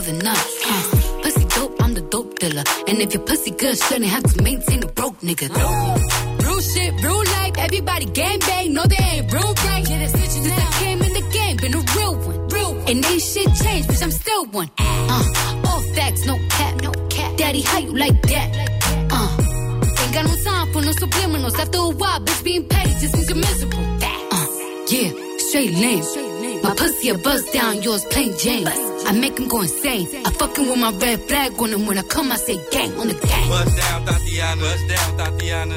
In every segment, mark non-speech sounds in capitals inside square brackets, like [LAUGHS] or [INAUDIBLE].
the nut. Uh, pussy dope, I'm the dope dealer. And if your pussy good, shouldn't have to maintain a broke nigga. Real shit, real life, everybody gang bang. No, they ain't real right. Yeah, that's Since I came in the game, been a real one. Real one. And ain't shit changed, bitch, I'm still one. Uh, all facts, no cap, no cap. Daddy, how you like that? Uh, ain't got no time for no subliminals. After a while, bitch, being petty just means you're miserable. Uh, yeah, straight lame. My pussy a buzz down, yours plain Jane. I make him go insane. I fucking with my red flag on him when I come, I say gang on the gang. Bust down, Tatiana. Bust down, Tatiana.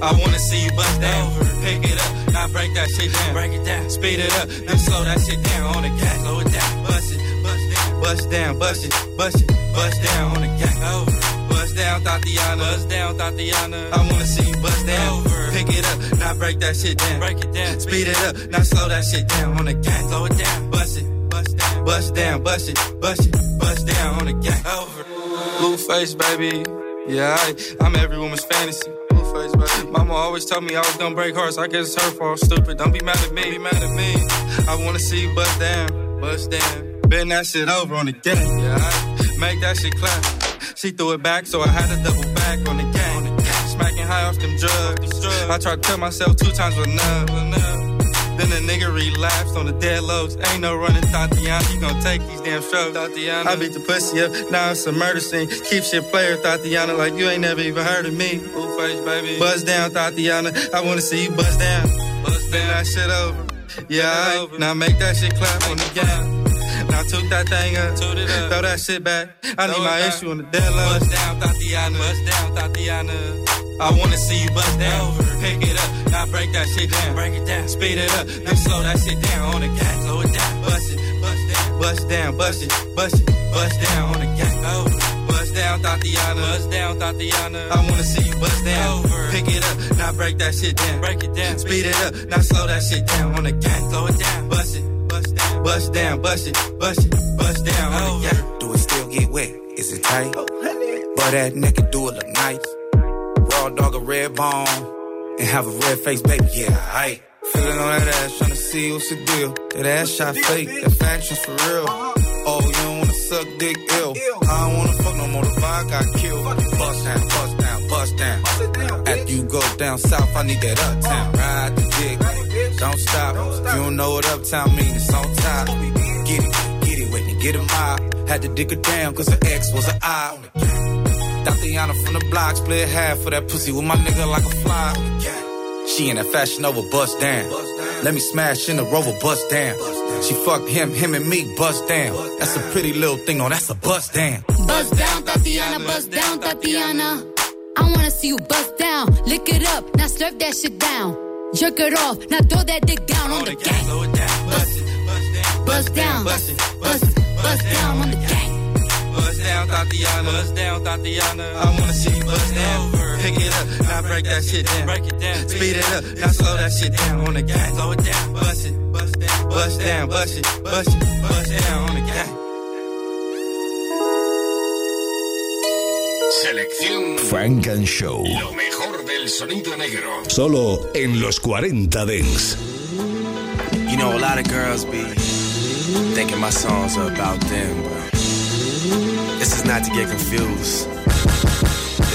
I wanna see you bust down. Pick it up, now break that shit down. Break it down. Speed it up, then slow that shit down on the gang. Slow it down. Bust it, bust down. Bust down, bust it, bust it, bust down on the gang. Over. Bust down, Tatiana. Bust down, Tatiana. I wanna see you bust down. Over. Pick it up, not break that shit down. Break it down. Speed it up, not slow that shit down on the gang. Slow it down. Bust it, bust down. Bust down, bust it, bust it, bust down on the gang. Over. Blueface, baby. Yeah, I, I'm every woman's fantasy. Mama always told me I was gonna break hearts. I guess it's her fault. Stupid. Don't be mad at me. Be mad at me. I wanna see you bust down, bust down. Bend that shit over on the gang. Yeah, make that shit clap. She threw it back, so I had to double back on the gang. Smacking high off them drugs. I tried to tell myself two times was enough. Then the nigga relapsed on the dead lows. Ain't no running, Tatiana. You gon' take these damn strokes, Tatiana. I beat the pussy up, now it's a murder scene. Keep shit player, Tatiana, like you ain't never even heard of me. Blueface, baby. Buzz down, Tatiana. I wanna see you buzz down. Buzz down. that shit over. Yeah, I, now make that shit clap on the gang. Now took that thing up, toot it up. throw that shit back. I need my issue on the dead low. Bust down, Tatiana. Bust down, Tatiana. I wanna see you bust down. Over. Pick it up, now break that shit down. Break it down, speed it up, then slow that shit down on the gang. Slow it down, bust it, bust down, bust down, bust it, bust it, bust down on the gang. Over. Bust down, Tatiana. Bust down, Tatiana. I wanna see you bust down. Over. Pick it up, now break that shit down. Break it down, speed it up, now slow that shit down on the gang. Slow it down, bust it, bust down, bust it, bust it, bust down the gang. Do it still get wet? Is it tight? Oh, but that nigga do it look nice. Raw dog a red bone and have a red face, baby. Yeah, I feeling on that ass, trying to see what's the deal. That ass shot fake, that faction's for real. Uh-huh. Oh, you don't wanna suck dick ill. I don't wanna fuck no more. The vibe got killed. Bust down, bust down, bust down. After you go down south, I need that uptown. Uh-huh. Ride the dick, don't stop. If you don't know what uptown means, it's on top. Get it, get it, Whitney, get a mob. Had to dig her down, cause her ex was an eye. Tatiana from the block, split half for that pussy with my nigga like a fly. She in that fashion over bust down. Let me smash in the rover, bust down. She fucked him, him and me, bust down. That's a pretty little thing, no, that's a bust down. Bust down, Tatiana, bust down, Tatiana. I wanna see you bust down. Lick it up, now slurp that shit down. Jerk it off, now throw that dick down on the gang. Bust it, bust down, bust, bust, it, bust down on the gang. Bust down, Tatiana. Bust down, Tatiana. I wanna see you bust down. Pick it up, now break that shit down. Break it down. Speed it up, now slow that shit down on the gang. Slow it down. Bust it, bust down, bust down, bust it, bust it, bust down on the gang. Selección Frank and Show. Lo mejor del sonido negro. Solo en los 40 Dents. You know, a lot of girls be thinking my songs are about them, but this is not to get confused.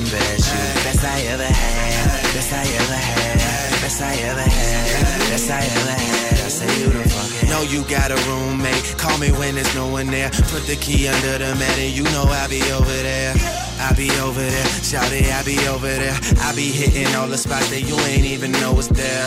best. You best I ever had. Best I ever had. Best I ever had. Best I ever had. I say you the fucking. Know you got a roommate. Call me when there's no one there. Put the key under the mat and you know I'll be over there. I be over there, shout it, I be over there. I be hitting all the spots that you ain't even know was there.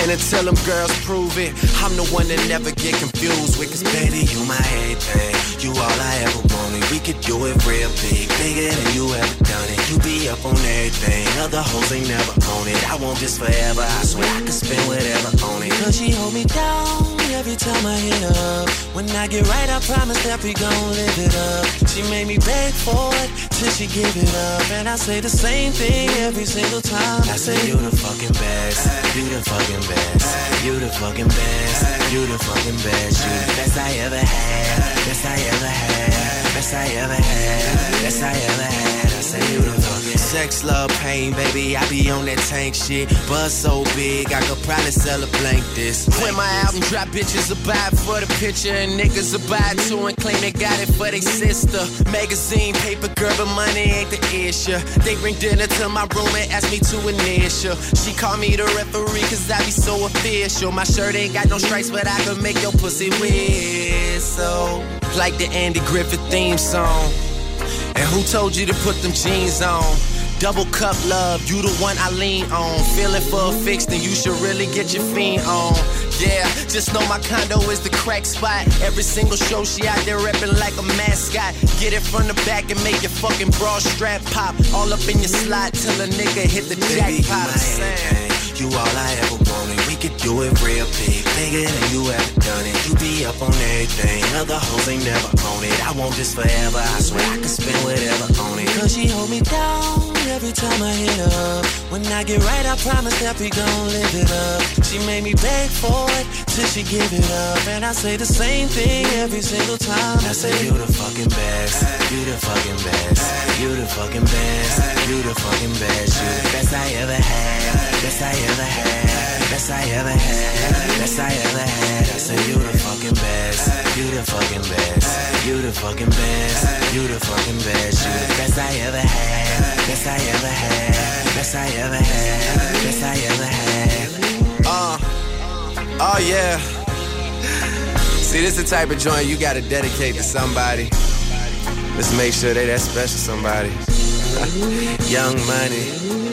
And until them girls prove it, I'm the one that never get confused with. Cause baby, you my everything. You all I ever wanted. We could do it real big, bigger than you ever done it. You be up on everything. Other hoes ain't never on it. I want this forever. I swear I could spend whatever on it. Cause she hold me down every time I hit up. When I get right, I promise that we gon' live it up. She made me beg for it till she give it up. And I say the same thing every single time. I say, You the fucking best. You the fucking best. You the fucking best. You the fucking best. You the best I ever had. Best I ever had. Best I ever had. Best I ever had. I say, You the fucking Sex, love, pain, baby. I be on that tank shit. Buzz so big, I could probably sell a blank this. When my album drop, bitches will buy for the picture, and niggas will buy too and claim they got it for their sister. Magazine, paper, girl, but money ain't the issue. They bring dinner to my room and ask me to initial. She call me the referee, cause I be so official. My shirt ain't got no stripes, but I can make your pussy whistle. Like the Andy Griffith theme song. And who told you to put them jeans on? Double cup love, you the one I lean on. Feeling for a fix, then you should really get your fiend on. Yeah, just know my condo is the crack spot. Every single show she out there reppin' like a mascot. Get it from the back and make your fucking bra strap pop. All up in your slot till a nigga hit the jackpot. I'm saying. You all I ever wanted. We could do it real big, bigger than you ever done it. You be up on everything, other hoes ain't never on it. I want this forever. I swear I could spend whatever on it. Cause she hold me down every time I hit up. When I get right, I promise that we gon' live it up. She made me beg for it till she give it up, and I say the same thing every single time. I say you the fucking best, you the fucking best, you the fucking best, you the fucking best, you the best I ever had, best I ever had, best I ever had, best I ever had. I say you the fucking best, you the fucking best, you the fucking best, you the fucking best, you the best I ever had, best I ever had, best I ever had, best I ever had. Uh, oh yeah. See, this the type of joint you gotta dedicate to somebody. Let's make sure they that special somebody. [LAUGHS] Young money.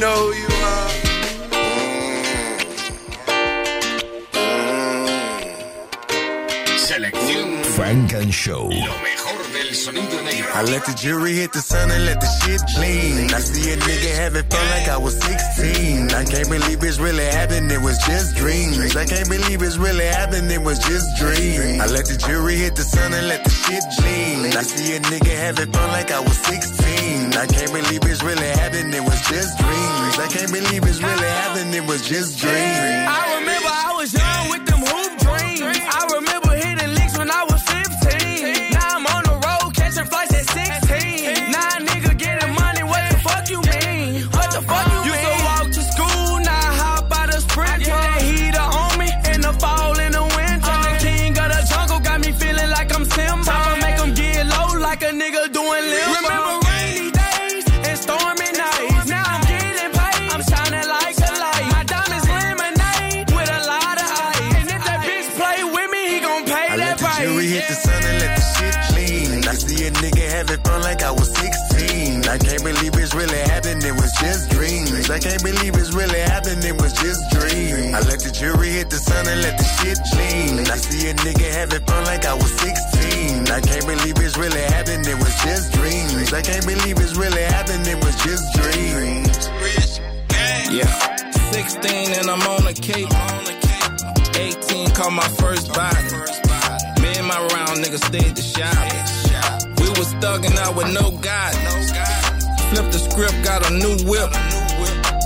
Know who you are. Selección Funk and Show. Lo mejor del sonido negro. I let the jury hit the sun and let the shit gleam. I see a nigga having fun like I was 16. I can't believe it's really happened, it was just dreams. I can't believe it's really happened, it was just dreams. I let the jury hit the sun and let the shit gleam. I see a nigga having fun like I was 16. I can't believe it's really happening, it was just dreams. I can't believe it's really happened, it was just dreams. I just dreams. I can't believe it's really happened, it was just dreams. I let the jury hit the sun and let the shit gleam. I see a nigga having fun like I was 16. I can't believe it's really happened, it was just dreams. I can't believe it's really happened, it was just dreams. Yeah. 16 and I'm on a cape. 18 caught my first body. Me and my round niggas stayed to shop. We was thugging out with no guidance. Flipped the script, got a new whip.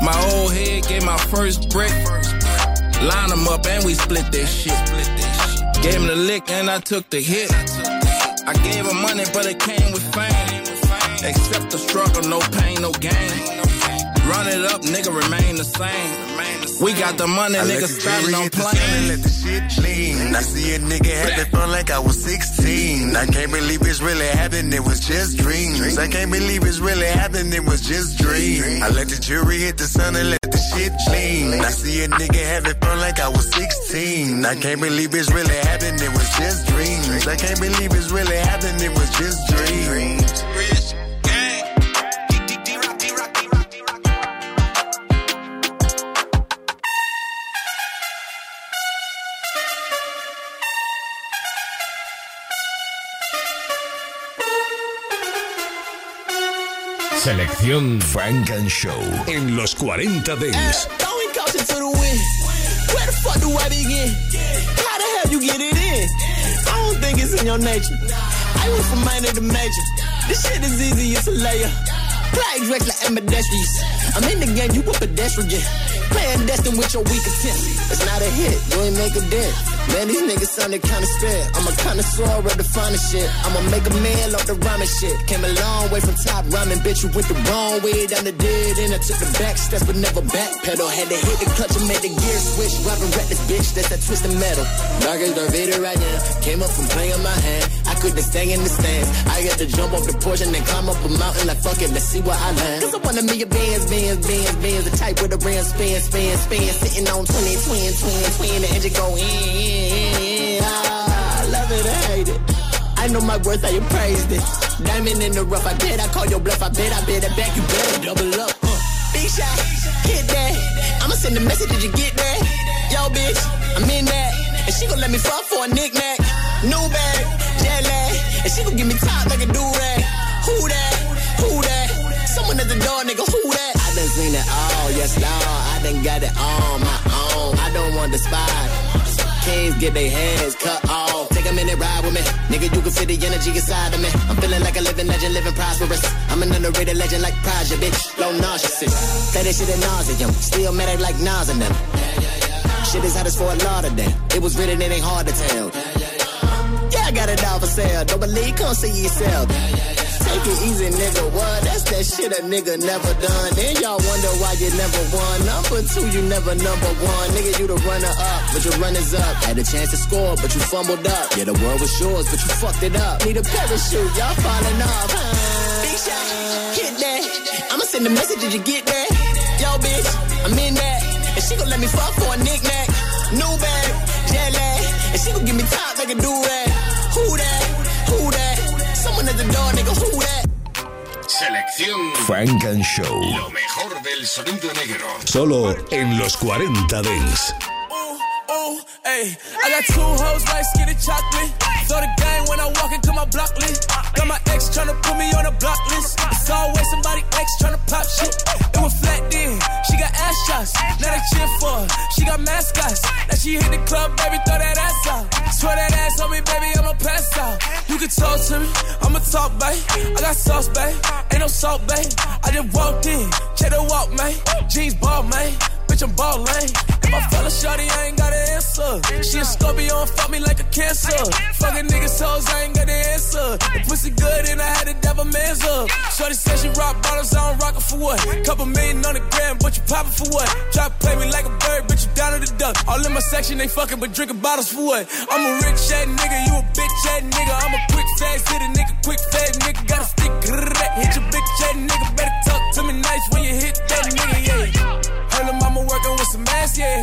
My old head gave my first brick. Line them up and we split that shit. Gave him the lick and I took the hit. I gave her money, but it came with fame. Accept the struggle, no pain, no gain. Run it up, nigga, remain the same. We got the money, nigga, starting on plane. Let the shit clean. I see a nigga having fun like I was 16. I can't believe it's really happening, it was just dreams. I can't believe it's really happening, it was just dreams. I let the jury hit the sun and let the shit clean. I see a nigga having fun like I was 16. I can't believe it's really happening, it was just dreams. I can't believe it's really happening, it was just dreams. Selección Funk and Show en los 40 Dents. Throwing caution to the wind. Where the fuck do I begin? How the hell you get it in? I don't think it's in your nature. I went from minor to major. This shit is easy, it's a layer. Flags like ambidextrous. I'm in the game, you a pedestrian. Playing destined with your weak attempt. It's not a hit, you ain't make a dent. Man, these niggas sounded kinda spit. I'm a connoisseur of the finest shit. I'ma make a man off the rhyming shit. Came a long way from top rhyming, bitch. You went the wrong way down the dead end. I took the back steps, but never back pedal. Had to hit the clutch and made the gear switch. Driving this bitch. That's that twisted metal. Dark as Darth Vader right now. Came up from playing my hand. I couldn't stay in the stands. I had to jump off the porch and then climb up a mountain like fuck it. Let's see where I land. Cause I want a bands, bands, bands, bands. The type with the brand spin, spin, spin. Sitting on 20, twin, twin, twin. The engine go in, in, in. Ah, love it, I hate it. I know my worth, I appraised it. Diamond in the rough, I bet I call your bluff. I bet I bet it back, you better double up. Uh. Big shot, hit that. I'ma send a message, did you get that? Yo, bitch, I'm in that. And she gon' let me fuck for a knick-knack. New bag, jet lag. And she gon' give me top like a do-rag. Someone at the door, nigga, who that? I done seen it all, yes, Lord. I done got it on my own. I don't want the spot. Kings get their heads cut off. Take a minute, ride with me. Nigga, you can feel the energy inside of me. I'm feeling like a living legend, living prosperous. I'm an underrated legend like Project, bitch. Low narcissist. Play this shit at nauseum. Still mad at like Nas and them. Shit is hot as for a lot of them. It was written, it ain't hard to tell. Yeah, I got it all for sale. Don't believe, come see yourself. Take it easy, nigga. What? That's that shit a nigga never done. Then y'all wonder why you never won. Number two, you never number one. Nigga, you the runner up, but your runners up. Had a chance to score, but you fumbled up. Yeah, the world was yours, but you fucked it up. Need a parachute, y'all falling off. Big shot, hit that. I'ma send a message, did you get that? Yo, bitch, I'm in that. And she gon' let me fuck for a knick-knack. New bag, jet lag. And she gon' give me top like a do-rag. Who that? Who that? Someone at the door, nigga, who that? Selección Funk and Show. Lo mejor del sonido negro. Solo en los 40 Dents. Ooh, ayy. I got two hoes like skinny chocolate. Throw the game when I walk into my block list. Got my ex tryna put me on a block list. It's always somebody ex tryna pop shit. It was flat then. She got ass shots. Now they cheer for her. She got mascots. Now she hit the club, baby, throw that ass out. Swear that ass on me, baby, I'ma pass out. You can talk to me, I'ma talk, babe. I got sauce, babe. Ain't no salt, babe. I just walked in, check the walk, man. Jeans ball, man. Bitch, I'm ballin'. If I fell a shorty, I ain't got an answer. She a Scorpio and fuck me like a cancer. Fucking niggas hoes, I ain't got an answer. The pussy good and I had to dab a man's up. Shorty said she rock bottles, I don't rock it for what? Couple million on the gram, but you poppin' for what? Try to play me like a bird, bitch, you down to the duck. All in my section, they fucking, but drinking bottles for what? I'm a rich ass nigga, you a bitch ass nigga. I'm a quick fast a nigga, quick fast nigga. Got a stick, hit your bitch ass nigga. Better talk to me nice when you hit that nigga, yeah. Her mama working with some ass, yeah.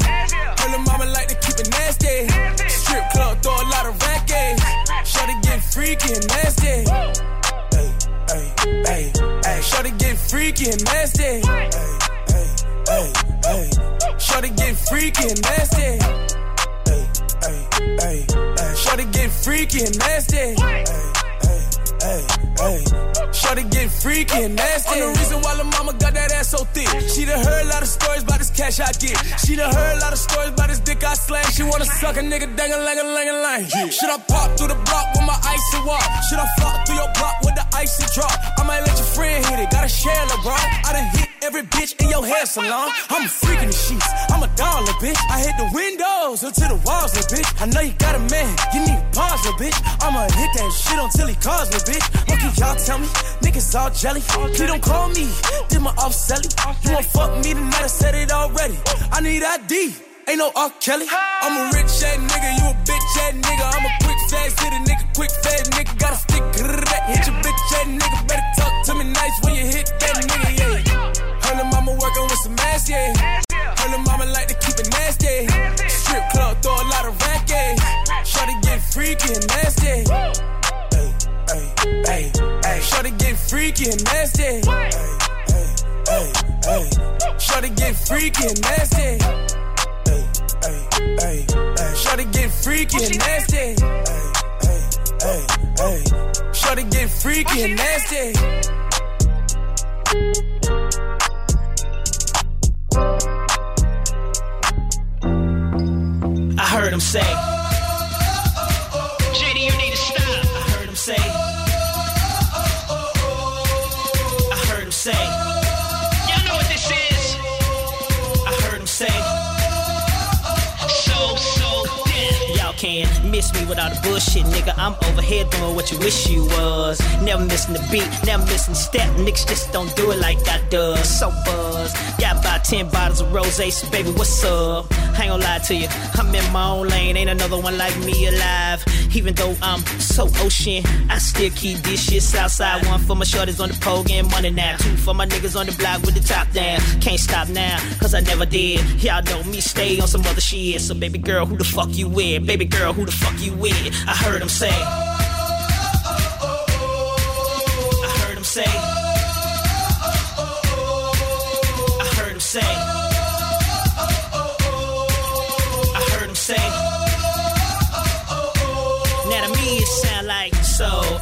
Her mama like to keep it nasty. Strip club, throw a lot of racket. Shorty get freaky and nasty. Hey, hey, hey, hey. Shorty get freaky and nasty. Hey, hey, hey, hey. Shorty get freaky and nasty. Hey, hey, hey, hey. Shorty get freaky and nasty. Hey, hey, hey. Shorty get freaky and nasty. I'm the reason why the mama got that ass so thick. She done heard a lot of stories about this cash I get. She done heard a lot of stories about this dick I slang. She wanna suck a nigga dang a lang a lang a lang. Should I pop through the block with my icy walk? Should I flop through your block with icy drop. I might let your friend hit it. Gotta share, bro. I done hit every bitch in your hair salon. I'm a freak in the sheets. I'm a dollar, bitch. I hit the windows until the walls, little bitch. I know you got a man. You need a pause, little bitch. I'ma hit that shit until he calls, little bitch. What can y'all tell me? Niggas all jelly. Please don't call me. Did my off selling. You won't fuck me tonight. I said it already. I need ID. Ain't no R. Kelly. I'm a rich ass nigga, you a bitch ass nigga. I'm a quick fast hit a nigga, quick fast nigga. Gotta stick that. Hit your bitch ass nigga. Better talk to me nice when you hit that nigga, yeah. Her little mama working with some ass, yeah. Her little mama like to keep it nasty. Strip club, throw a lot of racket. Shorty get freaky and nasty. Hey, hey, hey. Shorty get freaky and nasty. Hey, hey, hey. Shorty get freaky and nasty hey, hey. Shorty get freaky and nasty. Hey, hey, hey, hey. Shorty get freaky and nasty. I heard him say, me without the bullshit, nigga. I'm over here doing what you wish you was. Never missing the beat, never missing step. Niggas just don't do it like I does. So buzz. Got about 10 bottles of rose, so baby, what's up? I ain't gonna lie to you, I'm in my own lane, ain't another one like me alive. Even though I'm so ocean, I still keep this shit Southside. One for my shorties on the pole, getting money now. Two for my niggas on the block with the top down. Can't stop now, cause I never did. Y'all know me, stay on some other shit. So, baby girl, who the fuck you with? Baby girl, who the fuck you with? I heard him say. I heard him say.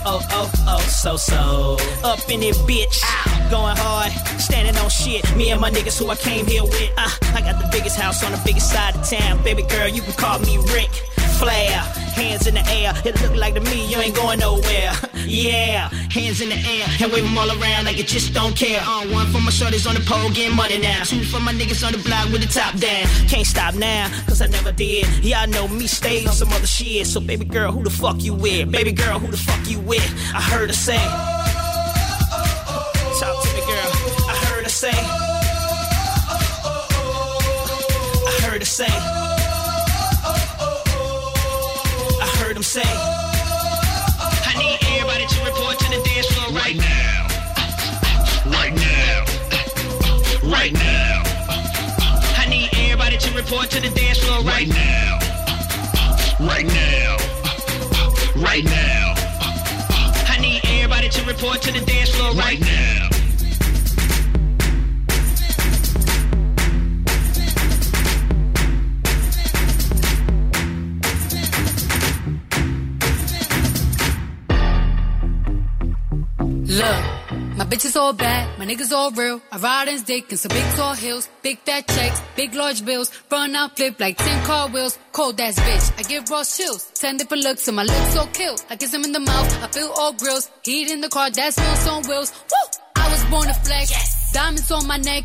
Oh, oh, oh, so, so. Up in it, bitch. Going hard, standing on shit. Me and my niggas who I came here with. Uh, I got the biggest house on the biggest side of town. Baby girl, you can call me Ric Flair, Hands in the air, it look like to me you ain't going nowhere. Yeah, hands in the air and wave them all around like you just don't care. Uh, one for my shorties on the pole, getting money now. Two for my niggas on the block with the top down. Can't stop now, cause I never did. Y'all know me, stay on some other shit. So, baby girl, who the fuck you with? Baby girl, who the fuck you with? I heard her say. Talk to me, girl. I heard her say. I heard her say. I heard them say. I need everybody to report to the dance floor right now. Right now. Right now. I need everybody to report to the dance floor right now. Right now. Right now. I need everybody to report to the dance floor right now. Bitches all bad, my niggas all real. I ride in dick in some big tall heels, big fat checks, big large bills. Run out, flip like 10 car wheels. Cold ass bitch, I give raw chills. 10 different looks and my lips so kill. I kiss him in the mouth, I feel all grills. Heat in the car, that's wheels on wheels. Woo! I was born to flex. Yes. Diamonds on my neck.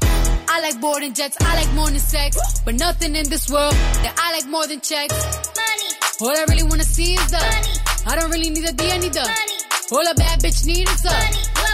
I like boarding jets, I like more than sex. But nothing in this world that I like more than checks. Money. All I really wanna see is the money. I don't really need a D, I need the money. All a bad bitch need is up.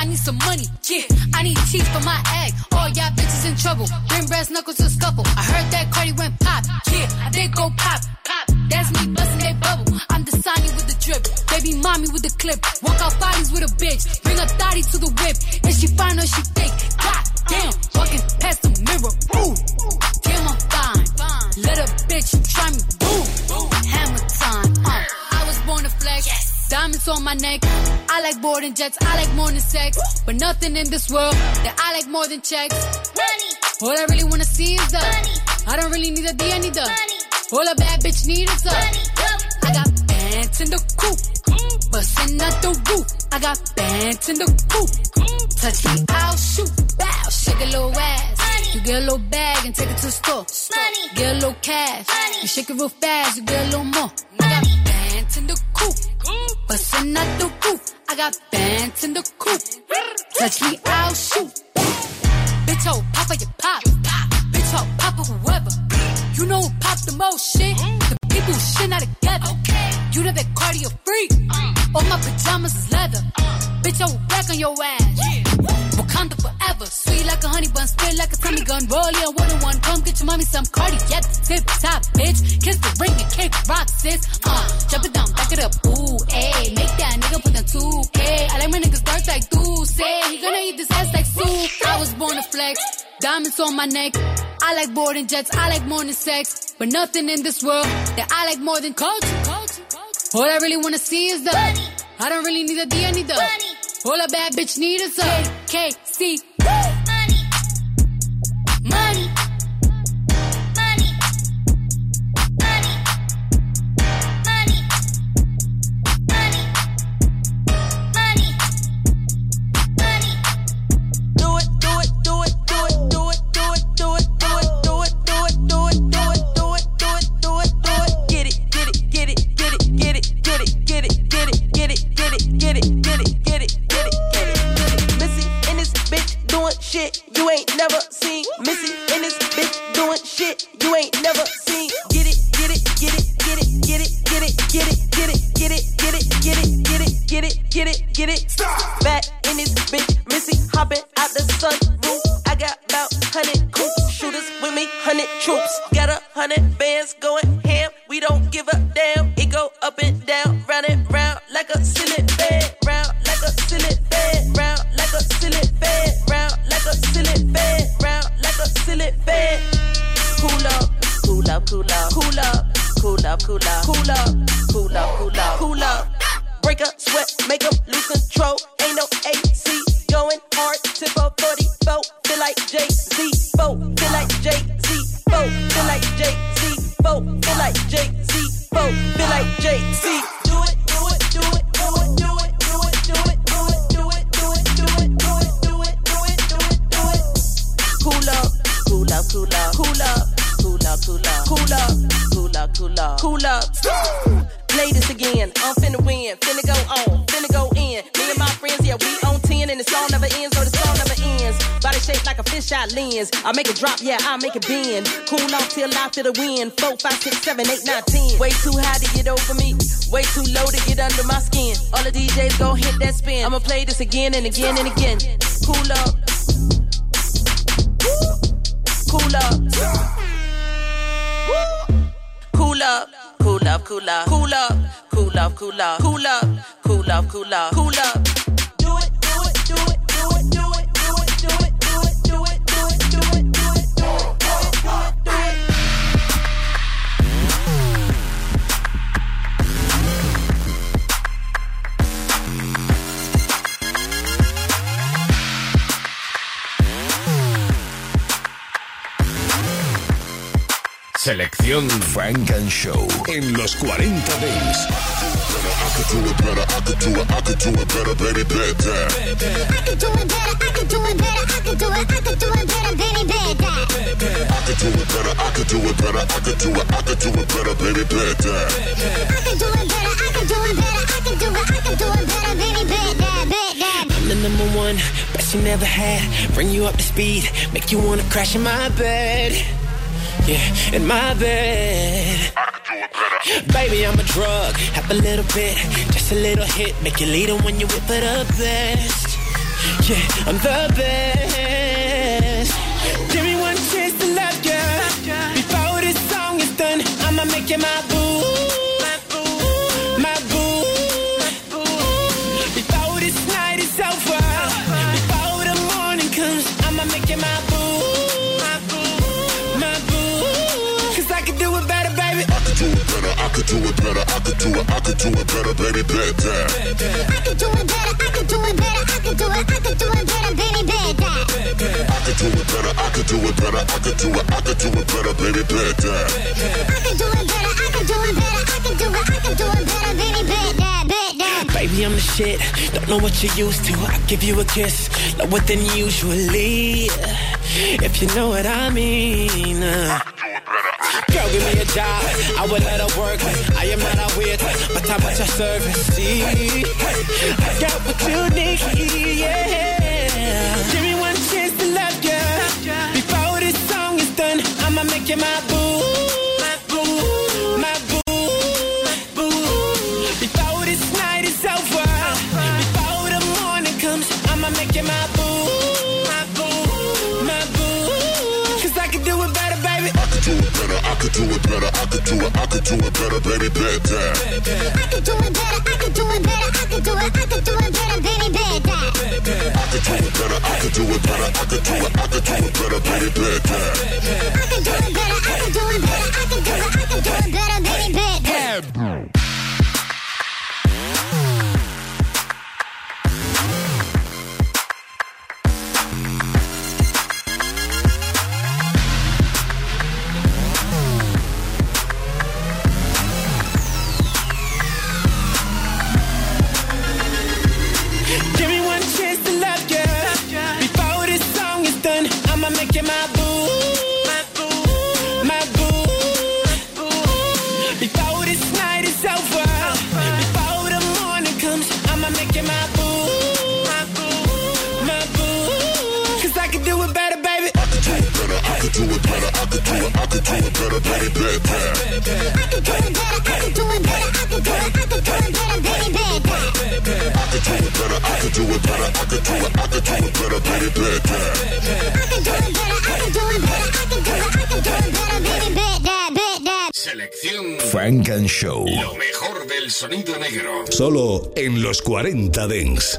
I need some money, yeah. I need teeth for my egg. All y'all bitches in trouble. Bring brass knuckles to scuffle. I heard that Cardi went pop, yeah. Did go pop, pop. That's me busting that bubble. I'm the Sonny with the drip. Baby mommy with the clip. Walk out bodies with a bitch. Bring a thotty to the whip. And she fine or she thick. God damn, walking past the mirror. Ooh, damn, I'm fine. A bitch try me. Boom, hammer time. Uh, I was born to flex. Yes. Diamonds on my neck. I like boarding jets, I like more than sex. But nothing in this world that I like more than checks. Money. All I really wanna see is the money. I don't really need a D, I need the money. All a bad bitch need is the money. I got bands in the coop, bustin' out the roof. I got bands in the coop. Touch me, I'll shoot. Bow, shake a little ass. You get a little bag and take it to the store. Money. Get a little cash. You shake it real fast, you get a little more. Got bands in the coop, bustin' out the roof. I got bands in the coop. Touch me, I'll shoot. Bitch, oh, papa, you pop. Bitch, oh, papa, whoever. You know who pop the most shit? The people who shit not together. You know that cardio freak. All my pajamas is leather. Bitch, oh, will back on your ass. Wakanda forever. Sweet like a honey bun, spit like a tummy gun. Roll yeah, one on one. Come get your mommy some cardi. Yep, tip top, bitch. Kiss the ring and kick rock, sis. Uh, jump it down, back it up. Ooh, ayy. Make that nigga put down 2K. I like my niggas dark like do say. He gonna eat this ass like soup. I was born to flex. Diamonds on my neck. I like boarding jets. I like than sex. But nothing in this world that I like more than culture. All I really wanna see is the money. I don't really need a D, I need the money. All a bad bitch need is a KC. Money. Money. Money. Feel the. Four, five, six, seven, eight, nine, ten. Way too high to get over me, way too low to get under my skin. All the DJs go hit that spin. I'ma play this again and again and again. Cool up. Cool up. Cool up, cool up, cool up, cool up, cool up, cool up, cool up, cool up, cool up, cool up. It better, I can do it I could do it better, I can do it, I can do it better, then it I could do it better. I could do it better, I could do it better, I could do it, I could do it better, baby, bet that, bet that. I'm the number one, best you never had. Bring you up to speed, make you wanna crash in my bed. Yeah, in my bed. Baby, I'm a drug, have a little bit, just a little hit, make you lead 'em when you whip it up best. Yeah, I'm the best. Could do it better, I could do it, I could do it better, baby, bet that. I could do it better, I could do it better, I could do it, I could do it better, baby, bet that. I could do it better, I could do it better, I could do it, I could do it better, baby, bet that. I could do it better, I could do it better, I could do it, I could do it better, baby, bet that, bet that. Baby, I'm the shit. Don't know what you're used to. I give you a kiss, lower than usually. If you know what I mean. Girl, give me a job. I would let her work. I am not a weird, but how about your service? I got what you need. Yeah. Give me one chance to love you. Before this song is done, I'ma make you my boo. My boo. My boo. My boo. Before this night is over. Before the morning comes, I'ma make you my boo. I could do it better, I could do it, I could do it better, baby, bet that. I could do it better, I could do it better, I could do it, I could do it better, baby, bet that. I could do it better, I could do it better, I could do it, I could do it better, baby, bet that. I could do it better, I could do it better, I could do it, I could do it better, baby, bet that. Could do it better, I could do it, I could do it better, baby, bet that. I could do it better, I could do it better, I could do it, I could do it better, baby, bet that. I could do it better, I could do it better, I could do it, I could do it better, baby, bet that. I could do it better, I could do it better, I could do it, I could do it better, baby, bet that, bet that. Selección Frank and Show. Lo mejor del sonido negro. Solo en los 40 Dents.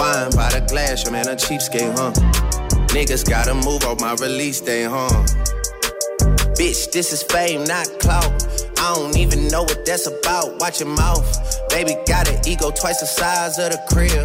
Wine by the glass, your man a cheapskate, huh? Niggas gotta move on my release day, huh? Bitch, this is fame, not clout. I don't even know what that's about. Watch your mouth. Baby got an ego twice the size of the crib.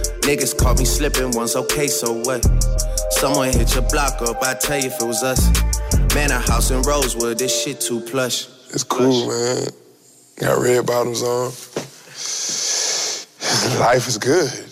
Niggas caught me slipping once, okay, so what? Someone hit your block up, I tell you if it was us. Man, a house in Rosewood, this shit too plush. It's cool, man. Got red bottoms on. [SIGHS] Life is good. [LAUGHS]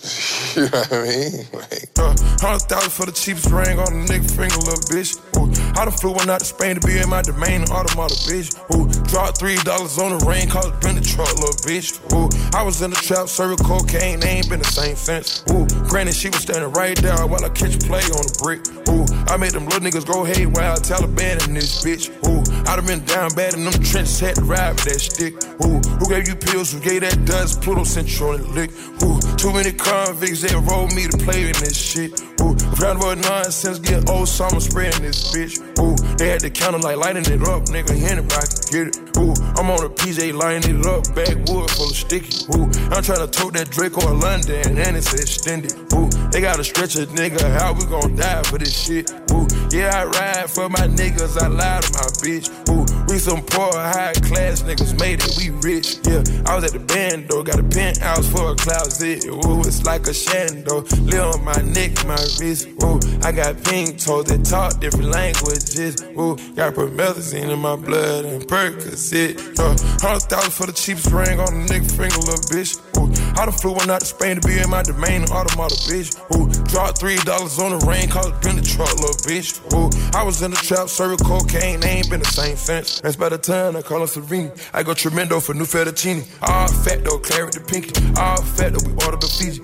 You know what I mean? Like, Uh, Hundred thousand for the cheapest ring on a nigga finger, little bitch. Ooh, I done flew one out to Spain to be in my domain, automata, bitch. Ooh, dropped three dollars on the ring, called it been the truck, little bitch. Ooh, I was in the trap, serving cocaine, they ain't been the same since. Ooh, granted, she was standing right there while I catch play on the brick. Ooh, I made them little niggas go haywire, Taliban in this bitch. Ooh, I done been down bad in them trenches, had to ride with that stick. Ooh, who gave you pills? Who gave that dust? Pluto on the lick. Ooh, too many convicts, they rolled me to play in this shit. Ooh, round about nonsense, get old summer spreading this bitch. Ooh, they had the counter like lighting it up, nigga. Anybody can get it. Ooh, I'm on a PJ lining it up, backwood full of sticky. Ooh, I'm trying to tote that Draco or London, and it's extended. Ooh, they gotta stretch a nigga, how we gon' die for this shit? Ooh, yeah, I ride for my niggas, I lie to my bitch. Ooh, we some poor, high class niggas made it, we rich. Yeah, I was at the band though, got a penthouse for a closet. Ooh, it's like a shando, live on my neck, my wrist. Ooh, I got pink toes that talk different languages. Ooh, got promethazine in my blood and Percocet. Uh, hundred thousand for the cheapest ring on a nigga finger, little bitch. Ooh, I done flew one out to Spain to be in my domain, automata, bitch. Ooh, dropped three dollars on the rain, cause it been the truck, little bitch. Ooh, I was in the trap, serving cocaine, they ain't been the same since. That's by the time I call her Serene. I go tremendo for new fettuccine. All fat though, claret the pinky. All fat though, we order the Fiji.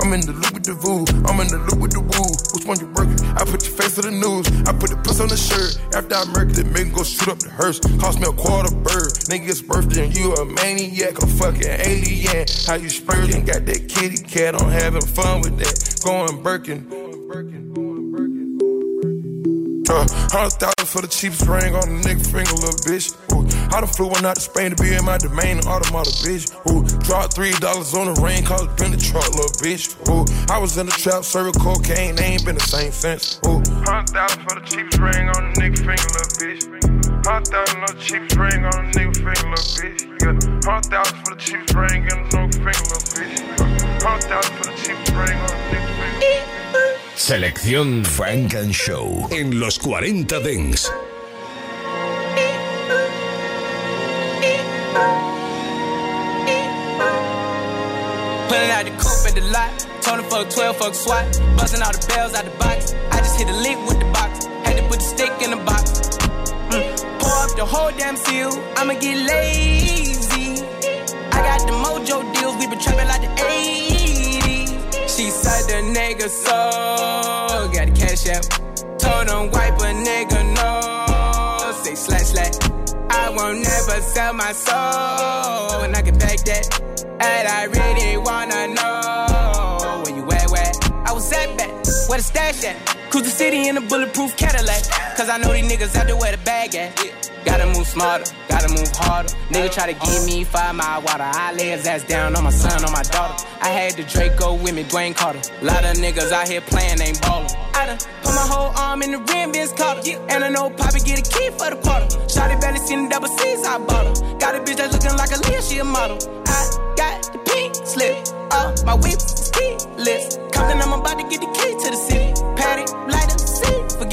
I'm in the loop with the voo, I'm in the loop with the woo. Which one you working? I put your face to the news, I put the puss on the shirt. After I murk it, make go shoot up the hearse. Cost me a quarter bird. Nigga's birthday and you a maniac, a fucking alien. How you spurting? Got that kitty cat, I'm having fun with that. Going Birkin. Uh, hundred thousand for the cheapest ring on a nigga finger, little bitch. Ooh, I done flew one out to Spain to be in my domain, automata, bitch. Ooh, dropped three dollars on the rain, cause it been the truck, little bitch. Ooh, I was in the trap, serving cocaine, they ain't been the same since. Ooh, hundred thousand for the cheapest ring on a nigga finger, little bitch. Hundred thousand on the cheapest ring on a nigga finger, little bitch. Yeah, hundred thousand for the cheapest ring on a nigga finger, little bitch. Hundred thousand for the cheapest ring on a nigga finger. Selección Funk and Show en los 40 Dance. Pulling out the coupe at the lot. Tony fuck 12, fuck SWAT. Busting all the bells out the box. I just hit a lick with the box. Had to put the stick in the box. Mm. Pour up the whole damn seal. I'ma get lazy. I got the mojo deals. We been trapping like the 80s. She said the nigga so. Got the cash out. Told him wipe a nigga no. Say slash slash. I won't never sell my soul. And I can back that. And I really wanna know where you at, where I was at back, where the stash at. Cruise the city in a bulletproof Cadillac. Cause I know these niggas out there where the bag at. Gotta move smarter, gotta move harder. Nigga try to give me five mile water. I lay his ass down on my son, on my daughter. I had the Draco with me, Dwayne Carter. Lot of niggas out here playing, ain't ballin'. I done put my whole arm in the rim, Vince Carter. And I know Poppy get a key for the quarter. Shotty barely seen the double C's, I bought her. Got a bitch that's looking like a Leah, she a model. I got the pink slip, uh, my whip is keyless. Compton, I'm about to get the key to the city.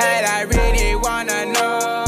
And I really wanna know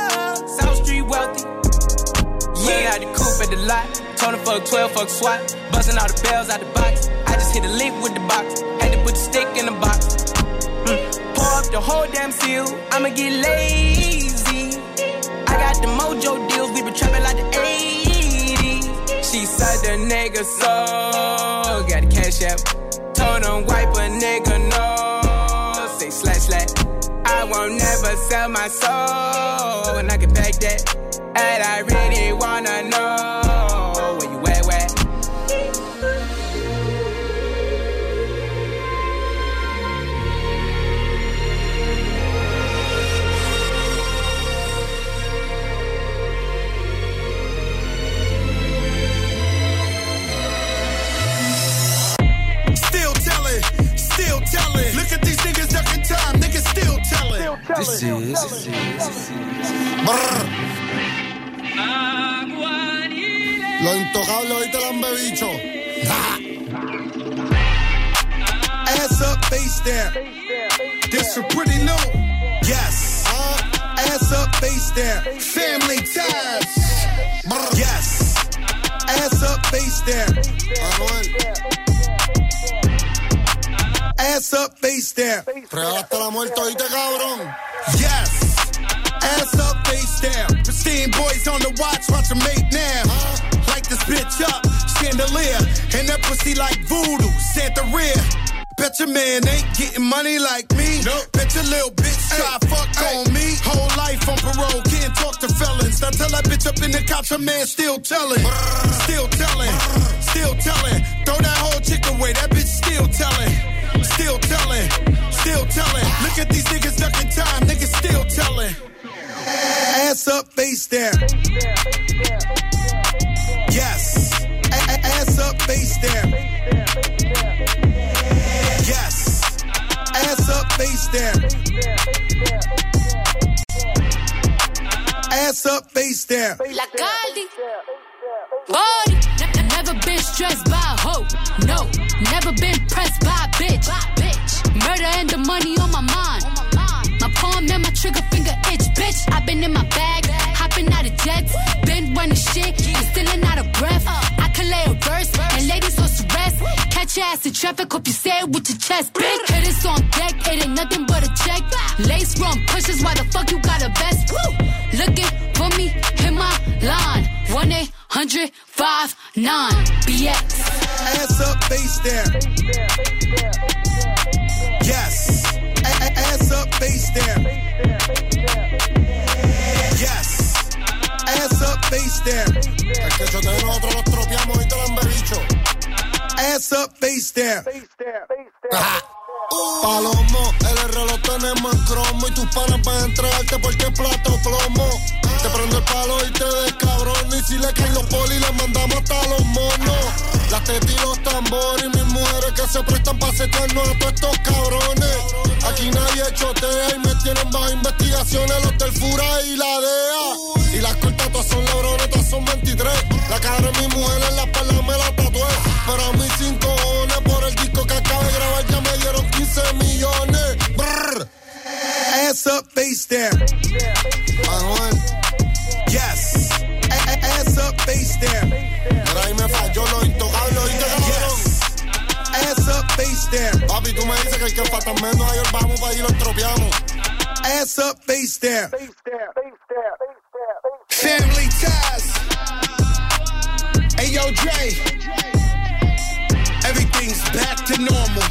Yeah, had the coupe at the lot. Tony fuck 12, fuck SWAT. Busting all the bells out the box. I just hit a lick with the box. Had to put the stick in the box. Mm. Pour up the whole damn seal. I'ma get lazy. I got the mojo deals. We been trapping like the 80s. She said the nigga so. Got the cash out. Told wipe a nigga no. Won't never sell my soul. And I can back that. And I really wanna know niggas still. This is. Brr. Los intocables hoy te la han bebicho. [LAUGHS] Ass up, face down. This is pretty new. Yes. Uh, ass up, face down. Family ties. Yes. Ass up, face down. Ass up, face down. Regalaste la muerte oíste, cabrón. Yes. Ass up, face down. Pristine boys on the watch, watch them make now. Light this bitch up, chandelier. And that pussy like voodoo, Santa rear. Bet your man ain't getting money like me. Nope. Bet your little bitch try fuck on me. Whole life on parole, can't talk to felons. Now tell that bitch up in the cops, her man still telling. Still telling, still telling. Throw that whole chick away, that bitch still telling. Still telling, still telling. Look at these niggas ducking time, niggas still telling. Ass up, face down. Yes. Ass up, face down. Yes. Ass up, face down. Ass up, face down. La Caldi. Body. Been stressed by a hoe. No. Never been pressed by a bitch. Murder and the money on my mind. My palm and my trigger finger itch, bitch. i been in my bag, hopping out of jets. Been running shit and stealing out of breath. I can lay a verse and ladies on rest. Catch your ass in traffic, hope you say it with your chest, bitch. Hit it's on deck, it ain't nothing but a check. Lace run pushes, why the fuck you got a vest? Looking for me, hit my line. 1 800 59 BX. Ass up, face down. Yes. A- a- ass up, face down. Yes. Ass up, face down. Es que yo te nosotros los tropeamos y te la han bebicho. Ass up, face down. Uh. Palomo, el reloj tenemos en cromo y tus panas van a entregarte porque es plato plomo. Te prendo el palo y te descabrón y si le caen los polis les mandamos hasta los monos. Las tetas los tambores y mis mujeres que se prestan para setearnos a todos estos cabrones. Aquí nadie chotea y me tienen bajo investigaciones los del Fura y la DEA. Y las cortas son labrones, todas son 23. La cara de mi mujer en la espalda me la tatué. Pero a mí sin cojones por el disco que acabo de grabar ya me dieron 15 millones. Brr. Ass up, face down. Face down. Papi, tú me dices que el que falta menos ayer vamos para allí los tropeamos. Ass up, face down. Family ties. Hey, yo, Dre. Everything's back to normal.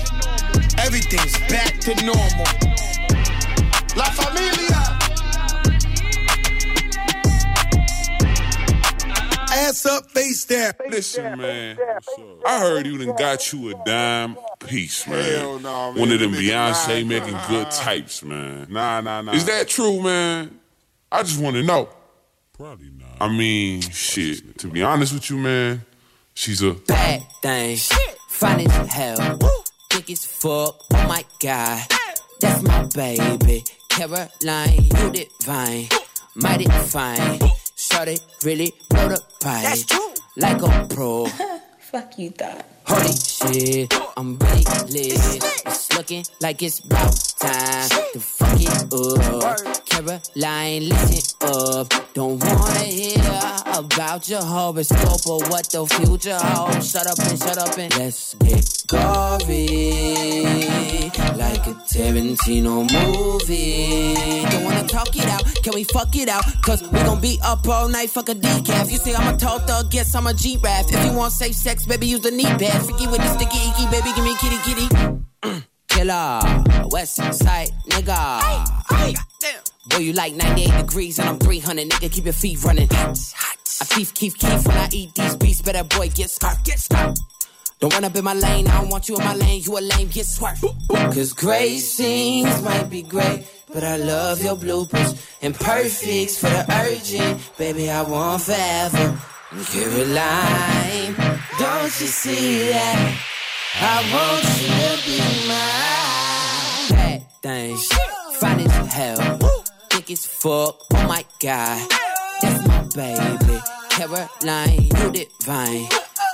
Everything's back to normal. La familia. Ass up, face down. Listen, man. I heard you done got you a dime piece, man. Hell nah, man. One of them Nigga, nah, Beyonce making nah. good types, man. Nah, nah, nah. Is that true, man? I just want to know. Probably not. I mean, shit. To be honest with you, man, she's a bad thing. Fine as hell. Thick as fuck. Oh my god. That's my baby. Caroline, you divine. Mighty fine. Shorty really pipe. That's true. Like a pro. [LAUGHS] Fuck you thought. Holy shit, I'm really lit. It's looking like it's about time to fuck it up. Caroline, listen up. Don't wanna hear about your horoscope or what the future holds. Shut up and shut up and let's get gory. Like a Tarantino movie. Don't wanna talk it out, can we fuck it out? Cause we gon' be up all night, fuck a decaf. You say I'm a tall thug, guess I'm a G-Rap. If you want safe sex, baby, use the knee pad. Freaky with the sticky icky, baby, give me kitty kitty. [CLEARS THROAT] Killer, West Side nigga. Boy, you like 98 degrees and I'm 300, nigga, keep your feet running. I keep, keep, keep when I eat these beats, better boy, get scarf, get scarf. Don't run up in my lane, I don't want you in my lane, you a lame, get swerved. Cause great scenes might be great, but I love your bloopers. And perfects for the urgent, baby, I want forever. Caroline, don't you see that? I want you to be mine. Bad things, fine as hell, thick as fuck, oh my god. That's my baby. Caroline, you divine,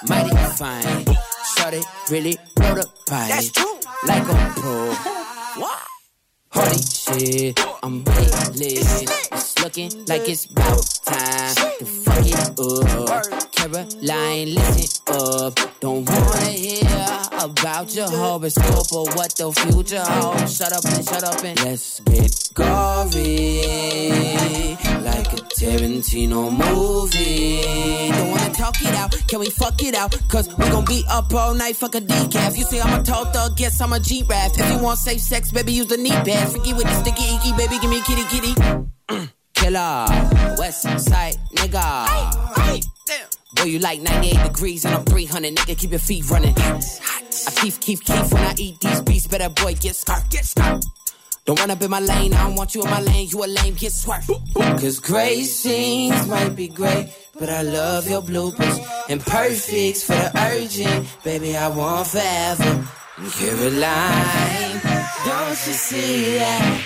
mighty fine. Shorty really rode a bike. That's true. Like a pro. [LAUGHS] What? Holy shit, I'm lit. It's looking like it's about time to fuck it up. Caroline, listen up. Don't wanna hear about your horoscope or what the future holds. Shut up and shut up and let's get gory. Like a Tarantino movie. Don't wanna talk it out, can we fuck it out? Cause we gon' be up all night, fuck a decaf. You say I'm a tall thug, guess I'm a G-Rap. If you want safe sex, baby, use the knee pad. Freaky with the sticky icky, baby, give me kitty kitty. [CLEARS THROAT] Killer, West Side nigga. Boy, you like 98 degrees and I'm 300, nigga, keep your feet running. I keep, keep, keep when I eat these beats, better boy, get scarf, get scarf. Don't run up in my lane, I don't want you in my lane, you a lame, get swerved. Cause great scenes might be great, but I love your bloopers. And perfects for the urgent, baby, I want forever. Caroline, don't you see that?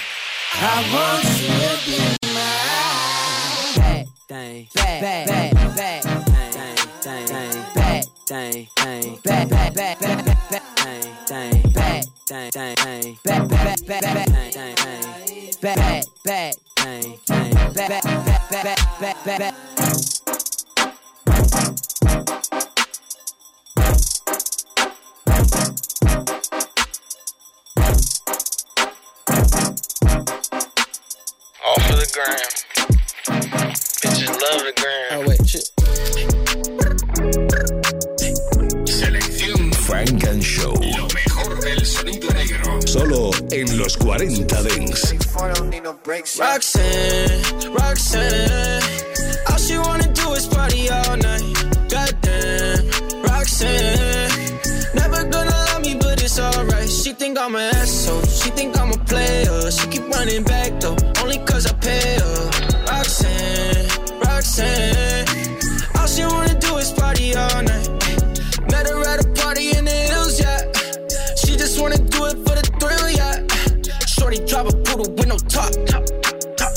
I want you to be mine. Bad thing, bad, bad, bad, bad thing, thing, bad thing, thing, bad, bad, bad, bad, bad thing, thing, bad, bad, bad, bad, bad thing, thing, bad, bad, thing, thing, bad, bad, bad, bad, bad, bad, bad. Off of the gram. Bitches love the gram. Solo en los 40 Dance. Roxanne, Roxanne, all she wanna do is party all night. Goddamn, Roxanne, never gonna love me, but it's alright. She think I'm an asshole, she think I'm a player. She keep running back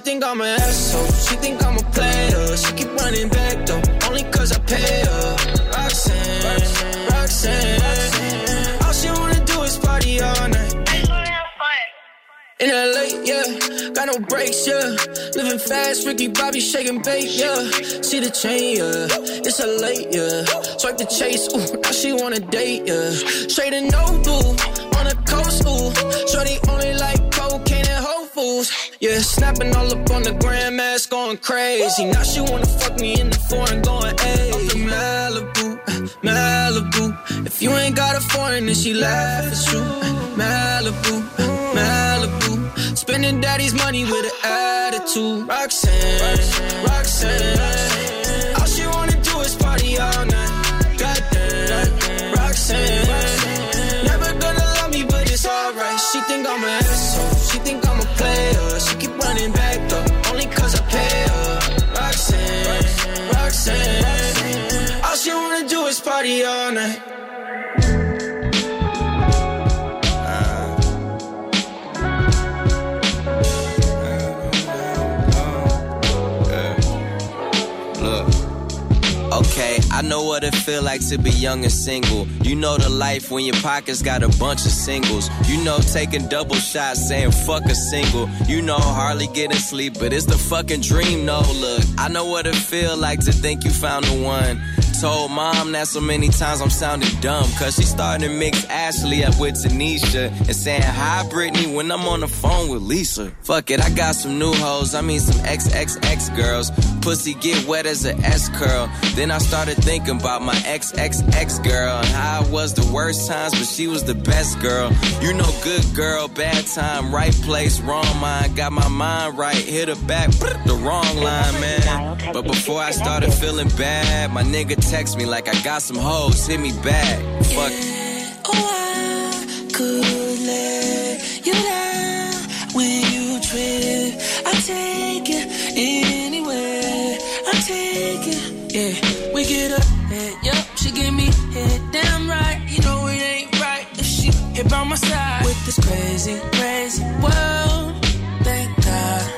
Think I'm an asshole. She think I'm a player. She keep running back though, only cause I pay her. Roxanne, Roxanne. All she wanna do is party all night. In LA, yeah, got no brakes, yeah. Living fast, Ricky Bobby shaking bait, yeah. See the chain, yeah. It's a late, yeah. Swipe the chase, ooh, now she wanna date, yeah. Straight and no boo, on the coast, ooh. Shorty only yeah. Snapping all up on the grandmas, going crazy. Now she wanna fuck me in the foreign, going, the Malibu, Malibu. If you ain't got a foreign, then she laugh at you. Malibu, Malibu. Spending daddy's money with an attitude. Roxanne, Roxanne. All she wanna do is party night. Roxanne. All she wanna do is party all night. I know what it feel like to be young and single. You know the life when your pockets got a bunch of singles. You know taking double shots saying fuck a single. You know hardly getting sleep, but it's the fucking dream. No, look, I know what it feel like to think you found the one. Told mom that so many times I'm sounding dumb. Cause she started to mix Ashley up with Tanisha. And saying hi Brittany when I'm on the phone with Lisa. Fuck it, I got some new hoes, I mean some XXX girls. Pussy get wet as a S curl. Then I started thinking about my ex ex ex girl and how I was the worst times, but she was the best girl. You know, good girl, bad time, right place, wrong mind. Got my mind right, hit her back, the wrong line, man. But before I started feeling bad, my nigga text me like I got some hoes, hit me back. Fuck. Oh, I could let you down when you trip. I take it. Yeah, we get up, head, yup. She give me head damn right. You know it ain't right if she here by my side with this crazy, crazy world. Thank God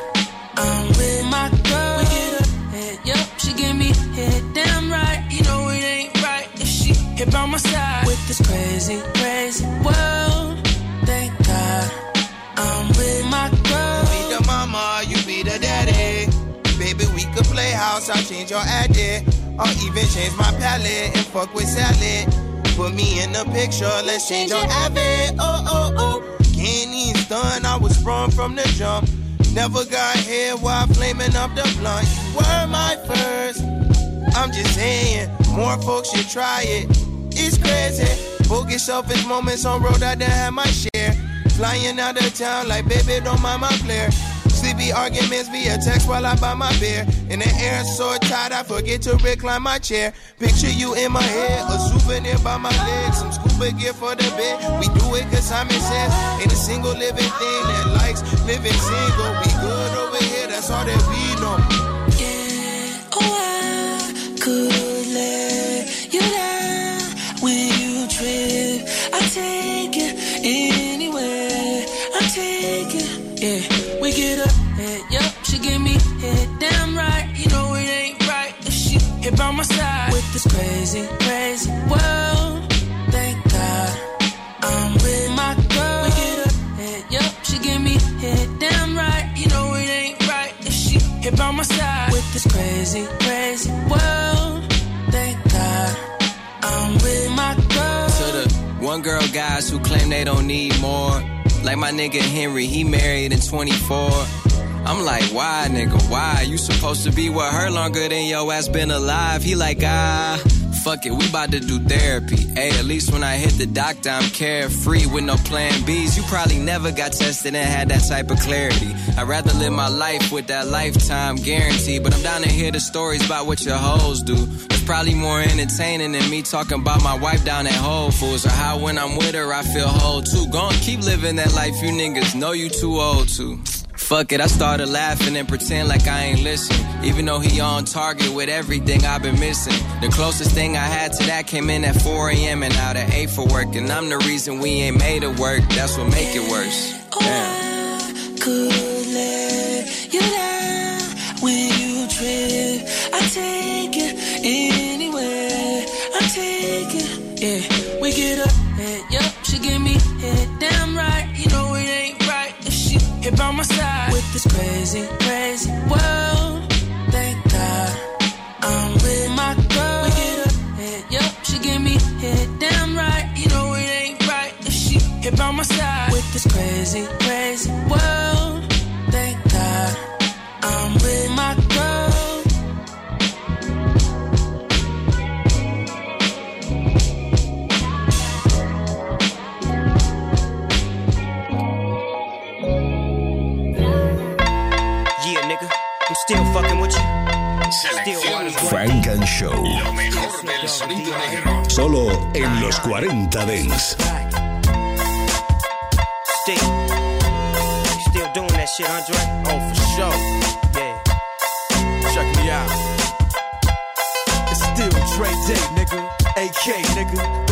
I'm with my girl. We get up, head, yup. She give me head damn right. You know it ain't right if she here by my side with this crazy, crazy world. House, I'll change your addy. Or even change my palette and fuck with salad. Put me in the picture, let's change your habit. Oh, oh, oh. Can't I was sprung from the jump. Never got here while flaming up the blunt. Were my first. I'm just saying, more folks should try it. It's crazy. Bogus selfish moments on road, I done had my share. Flying out of town like, baby, don't mind my flare. Sleepy arguments via text while I buy my beer. In the air, so tight, I forget to recline my chair. Picture you in my head, a souvenir by my legs. Some scuba gear for the bed. We do it cause I'm says, ain't a single living thing that likes living single. We good over here, that's all that we know. Yeah, Oh, I could let here by my side with this crazy, crazy world. Thank God I'm with my girl. We get up, head, yup. She give me head damn right. You know it ain't right if she here by my side with this crazy, crazy world. Thank God I'm with my girl. To the one girl guys who claim they don't need more. Like my nigga Henry, he married in 24. I'm like, why, nigga, why? You supposed to be with her longer than your ass been alive. He like, ah, fuck it, we about to do therapy. Hey, at least when I hit the doctor, I'm carefree with no plan Bs. You probably never got tested and had that type of clarity. I'd rather live my life with that lifetime guarantee. But I'm down to hear the stories about what your hoes do. It's probably more entertaining than me talking about my wife down at Whole Foods or how when I'm with her I feel whole too. Go on, keep living that life you niggas know you too old to. Fuck it, I started laughing and pretend like I ain't listen. Even though he on target with everything I've been missing. The closest thing I had to that came in at 4 a.m. and out at 8 for work. And I'm the reason we ain't made it work. That's what make it worse. Oh, Damn. could let you down when you trip. I take it anywhere. I take it. Yeah, we get up, head, yup. She give me head here by my side with this crazy, crazy world. Thank God I'm with my girl. We get up, head. She give me head damn right. You know it ain't right if she here by my side with this crazy, crazy Frank and Show. Solo en los 40 Dents. Still, still doing that shit, Andre? Oh, for sure. Yeah. Check me out. It's still Dre Day, nigga. AK, nigga.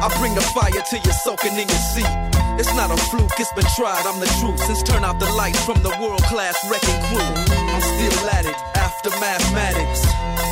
I bring the fire till you're soaking in your seat. It's not a fluke, it's been tried, I'm the truth. Since turn out the lights from the world class wrecking crew. I'm still at it after mathematics.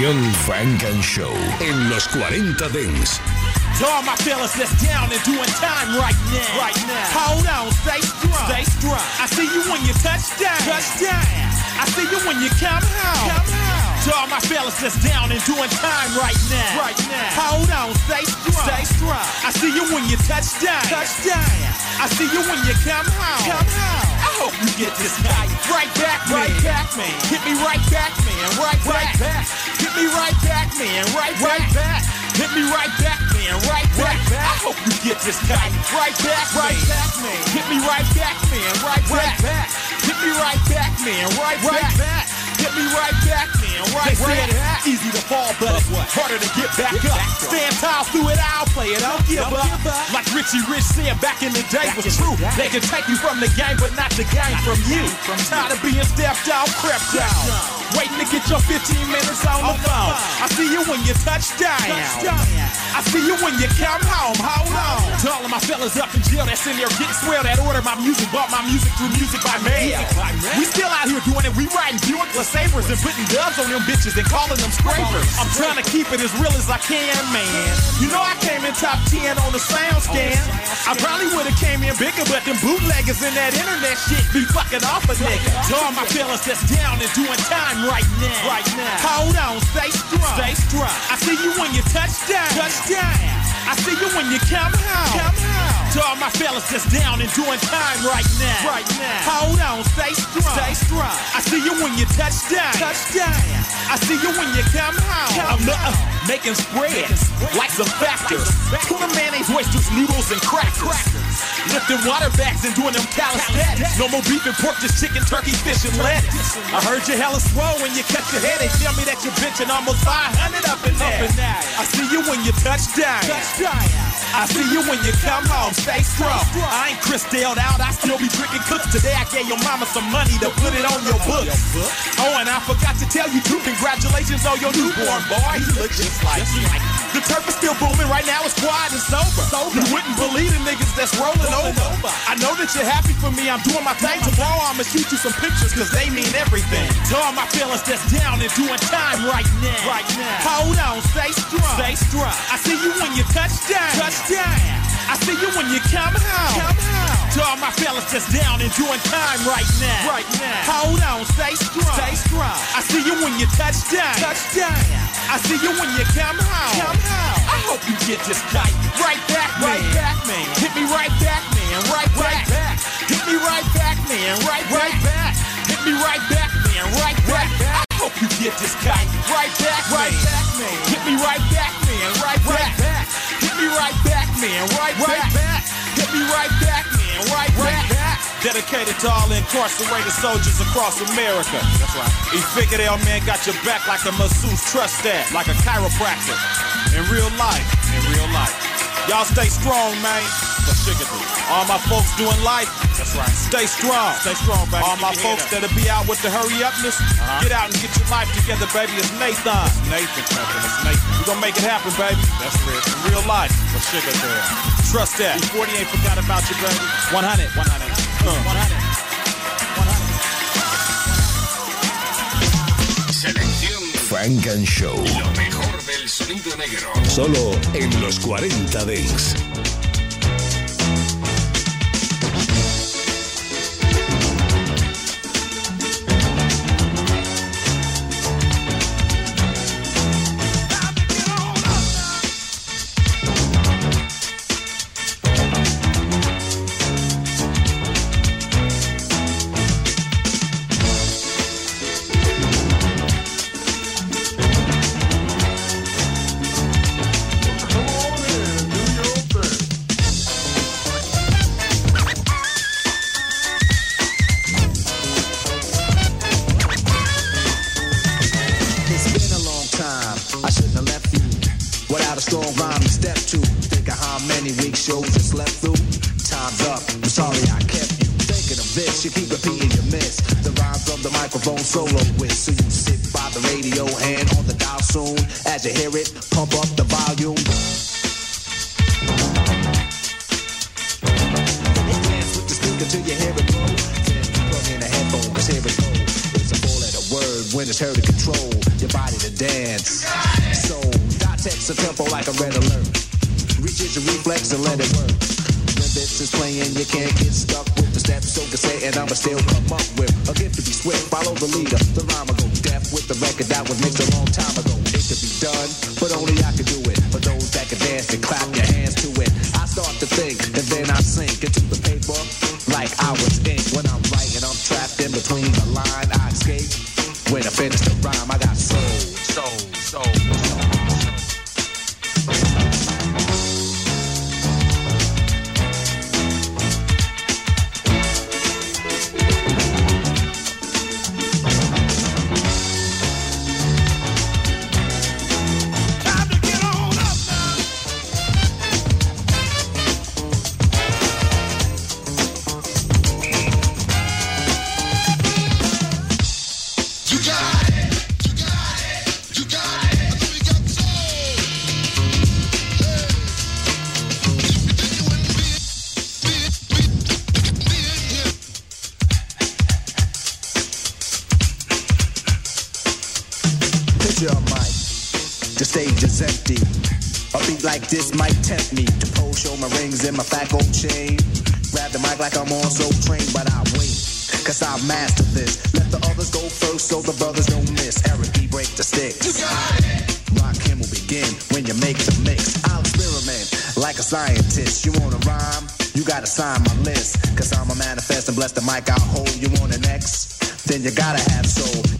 Selección Funk and Show en los 40 Dance. To all my fellas that's down and doing time right now. Right now. Hold on, stay strong. Stay strong. I see you when you touch down. Touch down. I see you when you come home. Come home. To all my fellas that's down and doing time right now. Right now. Hold on, stay strong. Stay strong. I see you when you touch down. Touch down. I see you when you come home. Come home. I hope you get this guy right back, right back, man. Hit me right back, man. Right, right back. Hit me right back, man. Right, right back. Hit me right back, man. Right back. I hope you get this guy right back, right back, man. Hit me right back, man. Right back. Hit me right back, man. Right back. Hit me right back, man. Right back. Easy to fall, but it's harder to get back up. Stand tall through it, I'll play it. Don't give up. Like Richie Rich said back in the day was true. They can take you from the game, but not the game from you. From tired of being stepped out, crept out. Waiting to get your 15 minutes on the phone. I see you when you touch down. touchdown. I see you when you come home. Hold on. To all of my fellas up in jail that's in there getting swell that order my music, bought my music through music by mail. We still out here doing it. We riding Buick LeSabres and putting dubs on them bitches and calling them scrapers. I'm trying to keep it as real as I can, man. You know I came in top 10 on the sound scan. I probably would have came in bigger, but them bootleggers in that internet shit be fucking off a nigga. To all my fellas that's down and doing time right now. Right now. Hold on, stay strong. Stay strong. I see you when you touch down. Touchdown. I see you when you come home. Come home. To all my fellas that's down and doing time right now. Right now. Hold on, stay strong. Stay strong. I see you when you touch down. Touchdown. I see you when you come home. I'm the, uh, making spreads like some factors. Tuna mayonnaise, oysters, noodles, and crackers. Lifting water bags and doing them calisthenics. No more beef and pork, just chicken, turkey, fish, and lettuce. I heard you hella swole when you cut your head. They tell me that you're bitching almost 500 up in there. I see you when you touch down. I see you when you come home. Stay strong. I ain't Chris Dale out. I still be drinking cooks. Today I gave your mama some money to put it on your books. Oh, and I forgot to tell you too. Congratulations on your newborn boy. He looks just like you. The turf is still booming right now. It's quiet and sober. You wouldn't believe the niggas that's rolling over. I know that you're happy for me. I'm doing my thing. Tomorrow I'ma shoot you some pictures because they mean everything. To all my feelings that's down and doing time right now. Right now. Hold on, stay strong. Stay strong. I see you when you touch down. Touchdown. I see you when you come home. Come home. To all my fellas that's down and doing time right now. Right now. Hold on, stay strong. Stay strong. I see you when you touch down. Touchdown. I see you when you come home. Come home. I hope you get this kite right back, man. right back, man. Hit me right back, man. Right back. back. Hit me right back, man. Right, right back. Hit me right back, man. Right back. I hope you get this kite right back, right back, man. Hit me right back, man. Right back. Hit me right back, man. Right back. Hit me right back, man. Right back. Dedicated to all incarcerated soldiers across America. That's right. He E Figueroa, man, got your back like a masseuse. Trust that, like a chiropractor. In real life, in real life. Y'all stay strong, man. All my folks doing life. That's right. Stay strong. Stay strong, baby. All my folks that'll be out with the hurry upness, uh-huh. get out and get your life together, baby. It's Nathan. It's Nathan, Nathan. It's Nathan. We gonna make it happen, baby. That's real. In real life. For sugar there. Trust that. E40 ain't forgot about you, baby. 100. 100. 100. Selección Frank and Show. Lo mejor del sonido negro. Solo en los 40 Dents. Microphone solo with. So you sit by the radio, and on the dial soon. As you hear it, pump up the volume. Dance with the speaker till you hear it blow. Then plug in a headphone, cause here it go. It's a four-letter word when it's heard to control your body to dance. So dissect the tempo like a red alert. Reaches your reflex and let it work. When this is playing, you can't get stuck with the steps. So cassette and I'ma still come up The leader. Like this might tempt me to pose, show my rings and my fat gold chain. Grab the mic like I'm on so trained, but I wait. Cause I master this. Let the others go first so the brothers don't miss. Eric B. break the sticks. You got it. Rakim will begin when you make the mix. I'll experiment like a scientist. You wanna rhyme? You gotta sign my list. Cause I'm a manifest and bless the mic I'll hold. You want an X? Then you gotta have soul.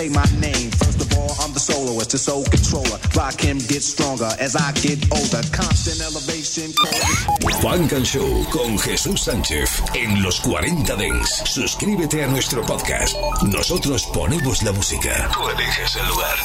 say my name. First of all, I'm the soloist, the controller. Rock him, get stronger as I get older. Constant elevation. Show con Jesús Sánchez en los 40 Dents. Suscríbete a nuestro podcast. Nosotros ponemos la música. Tú el lugar.